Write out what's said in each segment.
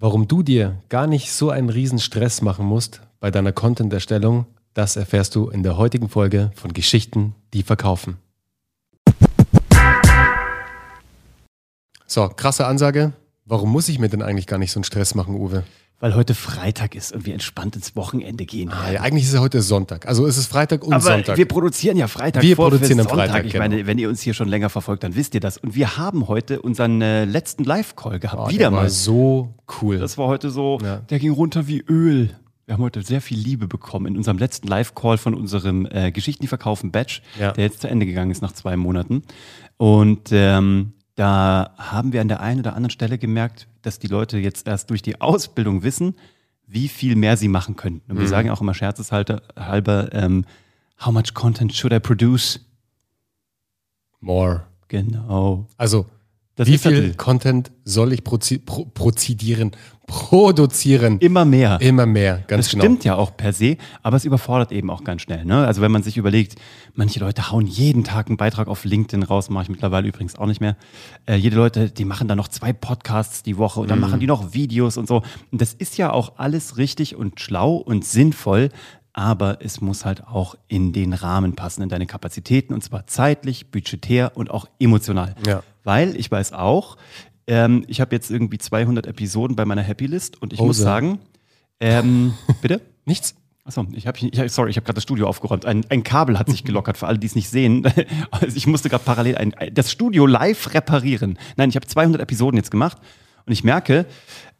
Warum du dir gar nicht so einen riesen Stress machen musst bei deiner Content-Erstellung, das erfährst du in der heutigen Folge von Geschichten, die verkaufen. So, krasse Ansage. Warum muss ich mir denn eigentlich gar nicht so einen Stress machen, Uwe? Weil heute Freitag ist und wir entspannt ins Wochenende gehen. Ah, ja, eigentlich ist es heute Sonntag. Also ist es Freitag und Aber Sonntag. wir produzieren ja Freitag Wir vor produzieren am Sonntag. Freitag, Ich genau. meine, wenn ihr uns hier schon länger verfolgt, dann wisst ihr das. Und wir haben heute unseren äh, letzten Live-Call gehabt. Oh, Wieder der war mal. so cool. Das war heute so, Ja. der ging runter wie Öl. Wir haben heute sehr viel Liebe bekommen in unserem letzten Live-Call von unserem äh, Geschichten, die verkaufen Batch, Ja. der jetzt zu Ende gegangen ist nach zwei Monaten. Und ähm, da haben wir an der einen oder anderen Stelle gemerkt, dass die Leute jetzt erst durch die Ausbildung wissen, wie viel mehr sie machen können. Und wir Mhm. sagen auch immer scherzeshalber, halber, ähm, how much content should I produce? More. Genau. Also, Das wie viel Content soll ich prozi pro prozidieren, produzieren? Immer mehr. Immer mehr, ganz Das genau. stimmt ja auch per se, aber es überfordert eben auch ganz schnell. Ne? Also wenn man sich überlegt, manche Leute hauen jeden Tag einen Beitrag auf LinkedIn raus, mache ich mittlerweile übrigens auch nicht mehr. Äh, jede Leute, die machen dann noch zwei Podcasts die Woche und dann machen die noch Videos und so. Und das ist ja auch alles richtig und schlau und sinnvoll, aber es muss halt auch in den Rahmen passen, in deine Kapazitäten und zwar zeitlich, budgetär und auch emotional. Ja. Weil ich weiß auch, ähm, ich habe jetzt irgendwie 200 Episoden bei meiner Happy List und ich muss Hose. sagen, ähm, bitte? Nichts? Achso, ich habe, sorry, ich habe gerade das Studio aufgeräumt. Ein, ein Kabel hat sich gelockert, für alle, die es nicht sehen. Also ich musste gerade parallel ein, das Studio live reparieren. Nein, ich habe 200 Episoden jetzt gemacht und ich merke,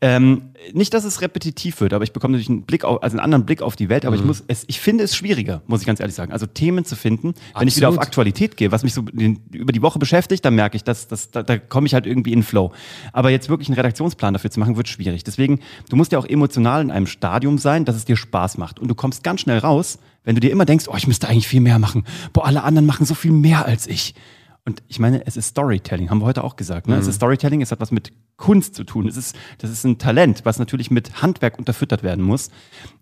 ähm, nicht, dass es repetitiv wird, aber ich bekomme natürlich einen Blick auf, also einen anderen Blick auf die Welt, aber ich muss es, ich finde es schwieriger, muss ich ganz ehrlich sagen. Also Themen zu finden. Wenn ich wieder auf Absolut. Aktualität gehe, was mich so den, über die Woche beschäftigt, dann merke ich, dass, dass, da, da komme ich halt irgendwie in Flow. Aber jetzt wirklich einen Redaktionsplan dafür zu machen, wird schwierig. Deswegen, du musst ja auch emotional in einem Stadium sein, dass es dir Spaß macht. Und du kommst ganz schnell raus, wenn du dir immer denkst, oh, ich müsste eigentlich viel mehr machen. Boah, alle anderen machen so viel mehr als ich. Und ich meine, es ist Storytelling, haben wir heute auch gesagt. Ne? Es ist Storytelling, es hat was mit Kunst zu tun. Es ist, das ist ein Talent, was natürlich mit Handwerk unterfüttert werden muss.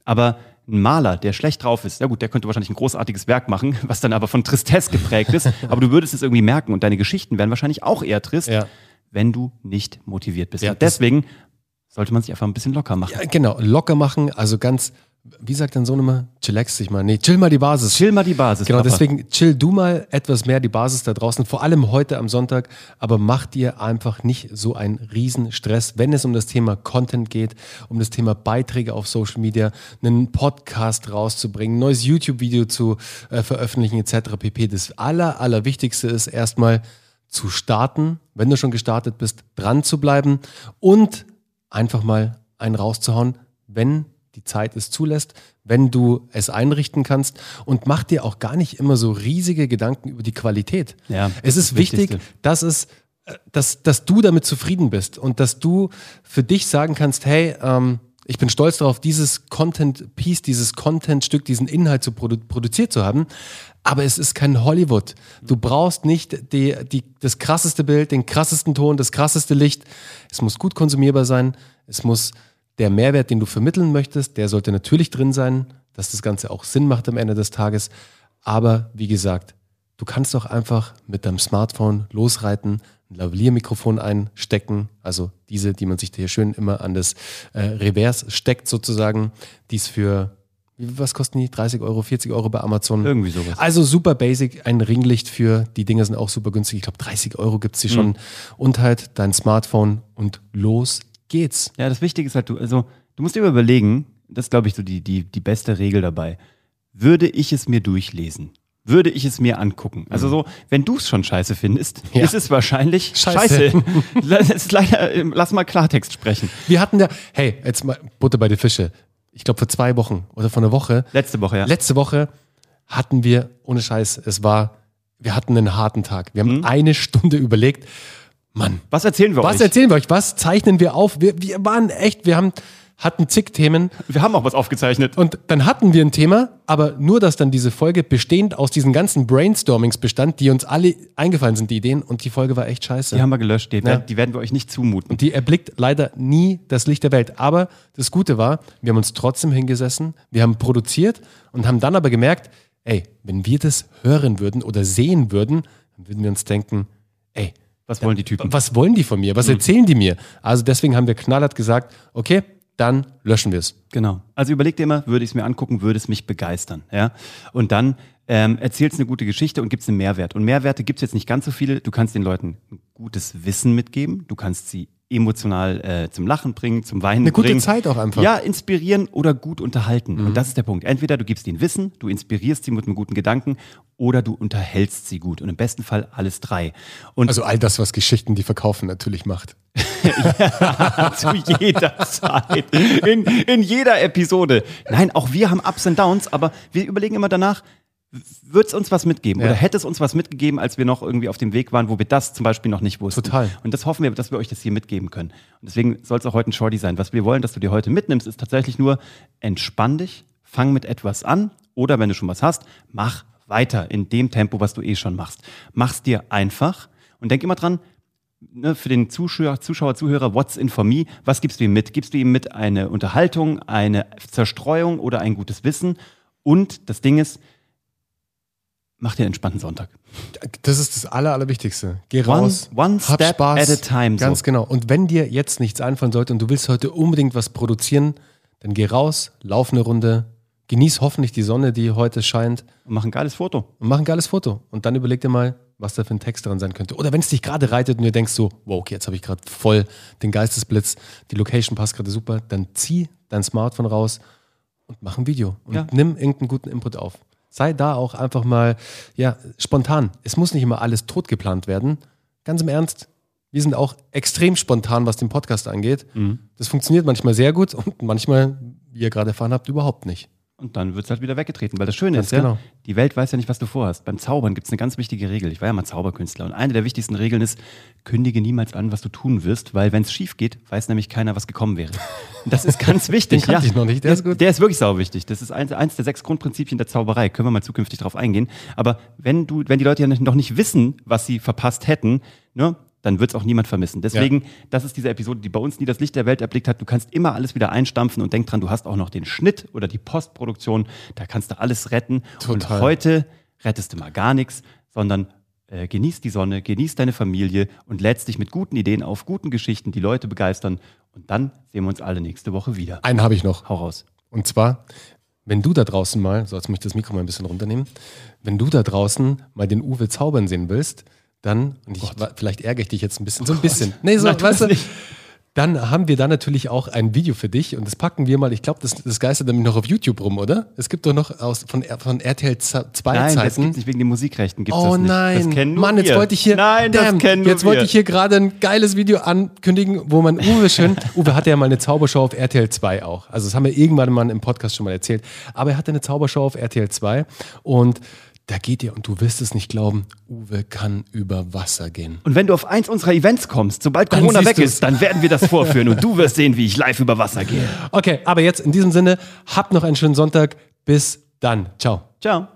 Aber ein Maler, der schlecht drauf ist, ja gut, der könnte wahrscheinlich ein großartiges Werk machen, was dann aber von Tristesse geprägt ist. aber du würdest es irgendwie merken und deine Geschichten wären wahrscheinlich auch eher trist, Ja. wenn du nicht motiviert bist. Ja, und deswegen sollte man sich einfach ein bisschen locker machen. Ja, genau, locker machen, also ganz, wie sagt dein Sohn immer? Chillax dich mal. Nee, chill mal die Basis. Chill mal die Basis. Genau, Papa. deswegen chill du mal etwas mehr die Basis da draußen, vor allem heute am Sonntag, aber mach dir einfach nicht so einen riesen Stress, wenn es um das Thema Content geht, um das Thema Beiträge auf Social Media, einen Podcast rauszubringen, ein neues YouTube-Video zu äh, veröffentlichen etc. pp. Das aller, allerwichtigste ist erstmal zu starten, wenn du schon gestartet bist, dran zu bleiben und einfach mal einen rauszuhauen, wenn die Zeit es zulässt, wenn du es einrichten kannst und mach dir auch gar nicht immer so riesige Gedanken über die Qualität. Ja, es ist das wichtig, Wichtigste. dass es äh, dass, dass du damit zufrieden bist und dass du für dich sagen kannst, hey, ähm, ich bin stolz darauf, dieses Content-Piece, dieses Content-Stück, diesen Inhalt zu produ produziert zu haben. Aber es ist kein Hollywood. Du brauchst nicht die, die, das krasseste Bild, den krassesten Ton, das krasseste Licht. Es muss gut konsumierbar sein. Es muss der Mehrwert, den du vermitteln möchtest, der sollte natürlich drin sein, dass das Ganze auch Sinn macht am Ende des Tages. Aber wie gesagt, du kannst auch einfach mit deinem Smartphone losreiten, ein Lavalier-Mikrofon einstecken, also diese, die man sich hier schön immer an das äh, Revers steckt sozusagen, die ist für, was kosten die? 30 Euro, 40 Euro bei Amazon? Irgendwie sowas. Also super basic, ein Ringlicht für, die Dinger sind auch super günstig, ich glaube 30 Euro gibt es die schon. Und halt dein Smartphone und los geht's. Ja, das Wichtige ist halt, du, also, du musst dir immer überlegen, das ist, glaube ich, so die, die, die beste Regel dabei. Würde ich es mir durchlesen? Würde ich es mir angucken? Also so, wenn du es schon scheiße findest, Ja. ist es wahrscheinlich Scheiße. scheiße. Das ist leider, ähm, lass mal Klartext sprechen. Wir hatten ja, hey, jetzt mal Butter bei den Fische. Ich glaube vor zwei Wochen oder vor einer Woche Letzte Woche, ja. Letzte Woche hatten wir, ohne Scheiß, es war, wir hatten einen harten Tag. Wir haben eine Stunde überlegt, Mann, Was erzählen wir was euch? erzählen wir euch? Was zeichnen wir auf? Wir, wir waren echt, wir haben, hatten zig Themen wir haben auch was aufgezeichnet. und dann hatten wir ein Thema, aber nur, dass dann diese Folge bestehend aus diesen ganzen Brainstormings bestand, die uns alle eingefallen sind, die Ideen und die Folge war echt scheiße. Die haben wir gelöscht, die, Ja. die werden wir euch nicht zumuten. Die erblickt leider nie das Licht der Welt. Aber das Gute war, wir haben uns trotzdem hingesessen, wir haben produziert und haben dann aber gemerkt, ey, wenn wir das hören würden oder sehen würden, dann würden wir uns denken, ey, Was wollen die Typen? Was wollen die von mir? Was erzählen die mir? Also deswegen haben wir knallhart gesagt, okay, dann löschen wir es. Genau. Also überleg dir immer, würde ich es mir angucken, würde es mich begeistern. Ja? Und dann ähm, erzählst eine gute Geschichte und gibst einen Mehrwert. Und Mehrwerte gibt es jetzt nicht ganz so viele. Du kannst den Leuten ein gutes Wissen mitgeben. Du kannst sie emotional äh, zum Lachen bringen, zum Weinen Eine gute bringen. Zeit auch einfach. Ja, inspirieren oder gut unterhalten. Und das ist der Punkt. Entweder du gibst ihnen Wissen, du inspirierst sie mit einem guten Gedanken oder du unterhältst sie gut. Und im besten Fall alles drei. Und Also all das, was Geschichten, die verkaufen, natürlich macht. zu jeder Zeit, in, in jeder Episode. Nein, auch wir haben Ups und Downs, aber wir überlegen immer danach, wird es uns was mitgeben Ja. oder hätte es uns was mitgegeben, als wir noch irgendwie auf dem Weg waren, wo wir das zum Beispiel noch nicht wussten. Total. Und das hoffen wir, dass wir euch das hier mitgeben können. Und deswegen soll es auch heute ein Shorty sein. Was wir wollen, dass du dir heute mitnimmst, ist tatsächlich nur, entspann dich, fang mit etwas an oder wenn du schon was hast, mach weiter in dem Tempo, was du eh schon machst. Mach's dir einfach und denk immer dran, ne, für den Zuschauer, Zuschauer, Zuhörer, what's in for me? Was gibst du ihm mit? Gibst du ihm mit eine Unterhaltung, eine Zerstreuung oder ein gutes Wissen? Und das Ding ist, mach dir einen entspannten Sonntag. Das ist das Aller, Allerwichtigste. Geh One- raus, one hab step Spaß. at a time, so. Ganz genau. Und wenn dir jetzt nichts einfallen sollte und du willst heute unbedingt was produzieren, dann geh raus, lauf eine Runde, genieß hoffentlich die Sonne, die heute scheint Und mach ein geiles Foto. und mach ein geiles Foto. Und dann überleg dir mal, was da für ein Text dran sein könnte. Oder wenn es dich gerade reitet und du denkst so, wow, okay, jetzt habe ich gerade voll den Geistesblitz, die Location passt gerade super, dann zieh dein Smartphone raus und mach ein Video und Ja. nimm irgendeinen guten Input auf. Sei da auch einfach mal, ja, spontan. Es muss nicht immer alles tot geplant werden. Ganz im Ernst, wir sind auch extrem spontan, was den Podcast angeht. Mhm. Das funktioniert manchmal sehr gut und manchmal, wie ihr gerade erfahren habt, überhaupt nicht. Und dann wird es halt wieder weggetreten. Weil das Schöne Ganz ist ja, genau. die Welt weiß ja nicht, was du vorhast. Beim Zaubern gibt es eine ganz wichtige Regel. Ich war ja mal Zauberkünstler. Und eine der wichtigsten Regeln ist, kündige niemals an, was du tun wirst, weil wenn es schief geht, weiß nämlich keiner, was gekommen wäre. Das ist ganz wichtig. Den kannte ich noch nicht, der ist gut. Der ist wirklich sau wichtig. Das ist eins, eins der sechs Grundprinzipien der Zauberei. Können wir mal zukünftig drauf eingehen. Aber wenn du, wenn die Leute ja noch nicht wissen, was sie verpasst hätten, ne, dann wird es auch niemand vermissen. Deswegen, das ist diese Episode, die bei uns nie das Licht der Welt erblickt hat. Du kannst immer alles wieder einstampfen und denk dran, du hast auch noch den Schnitt oder die Postproduktion. Da kannst du alles retten. Total. Und heute rettest du mal gar nichts, sondern äh, genieß die Sonne, genieß deine Familie und lädst dich mit guten Ideen auf, guten Geschichten, die Leute begeistern. Und dann sehen wir uns alle nächste Woche wieder. Einen habe ich noch. Hau raus. Und zwar, wenn du da draußen mal, so jetzt muss ich das Mikro mal ein bisschen runternehmen, wenn du da draußen mal den Uwe zaubern sehen willst, dann, und ich, vielleicht ärgere ich dich jetzt ein bisschen, so ein bisschen. Nee, so, Nein, weißt du, nicht. dann haben wir da natürlich auch ein Video für dich und das packen wir mal, ich glaube, das, das geistert nämlich noch auf YouTube rum, oder? Es gibt doch noch aus, von, von RTL 2 Nein, das Zeiten. gibt's nicht wegen den Musikrechten. Gibt's Oh das nicht. nein, das kennen nur Mann, jetzt wir. wollte ich hier, Nein, damn, das kennen jetzt wollte ich hier gerade ein geiles Video ankündigen, wo man Uwe schön, Uwe hatte ja mal eine Zaubershow auf RTL 2 auch. Also das haben wir irgendwann mal im Podcast schon mal erzählt. Aber er hatte eine Zaubershow auf RTL 2 und da geht ihr, und du wirst es nicht glauben, Uwe kann über Wasser gehen. Und wenn du auf eins unserer Events kommst, sobald Dann Corona weg du's. ist, dann werden wir das vorführen und du wirst sehen, wie ich live über Wasser gehe. Okay, aber jetzt in diesem Sinne, habt noch einen schönen Sonntag. Bis dann. Ciao. Ciao.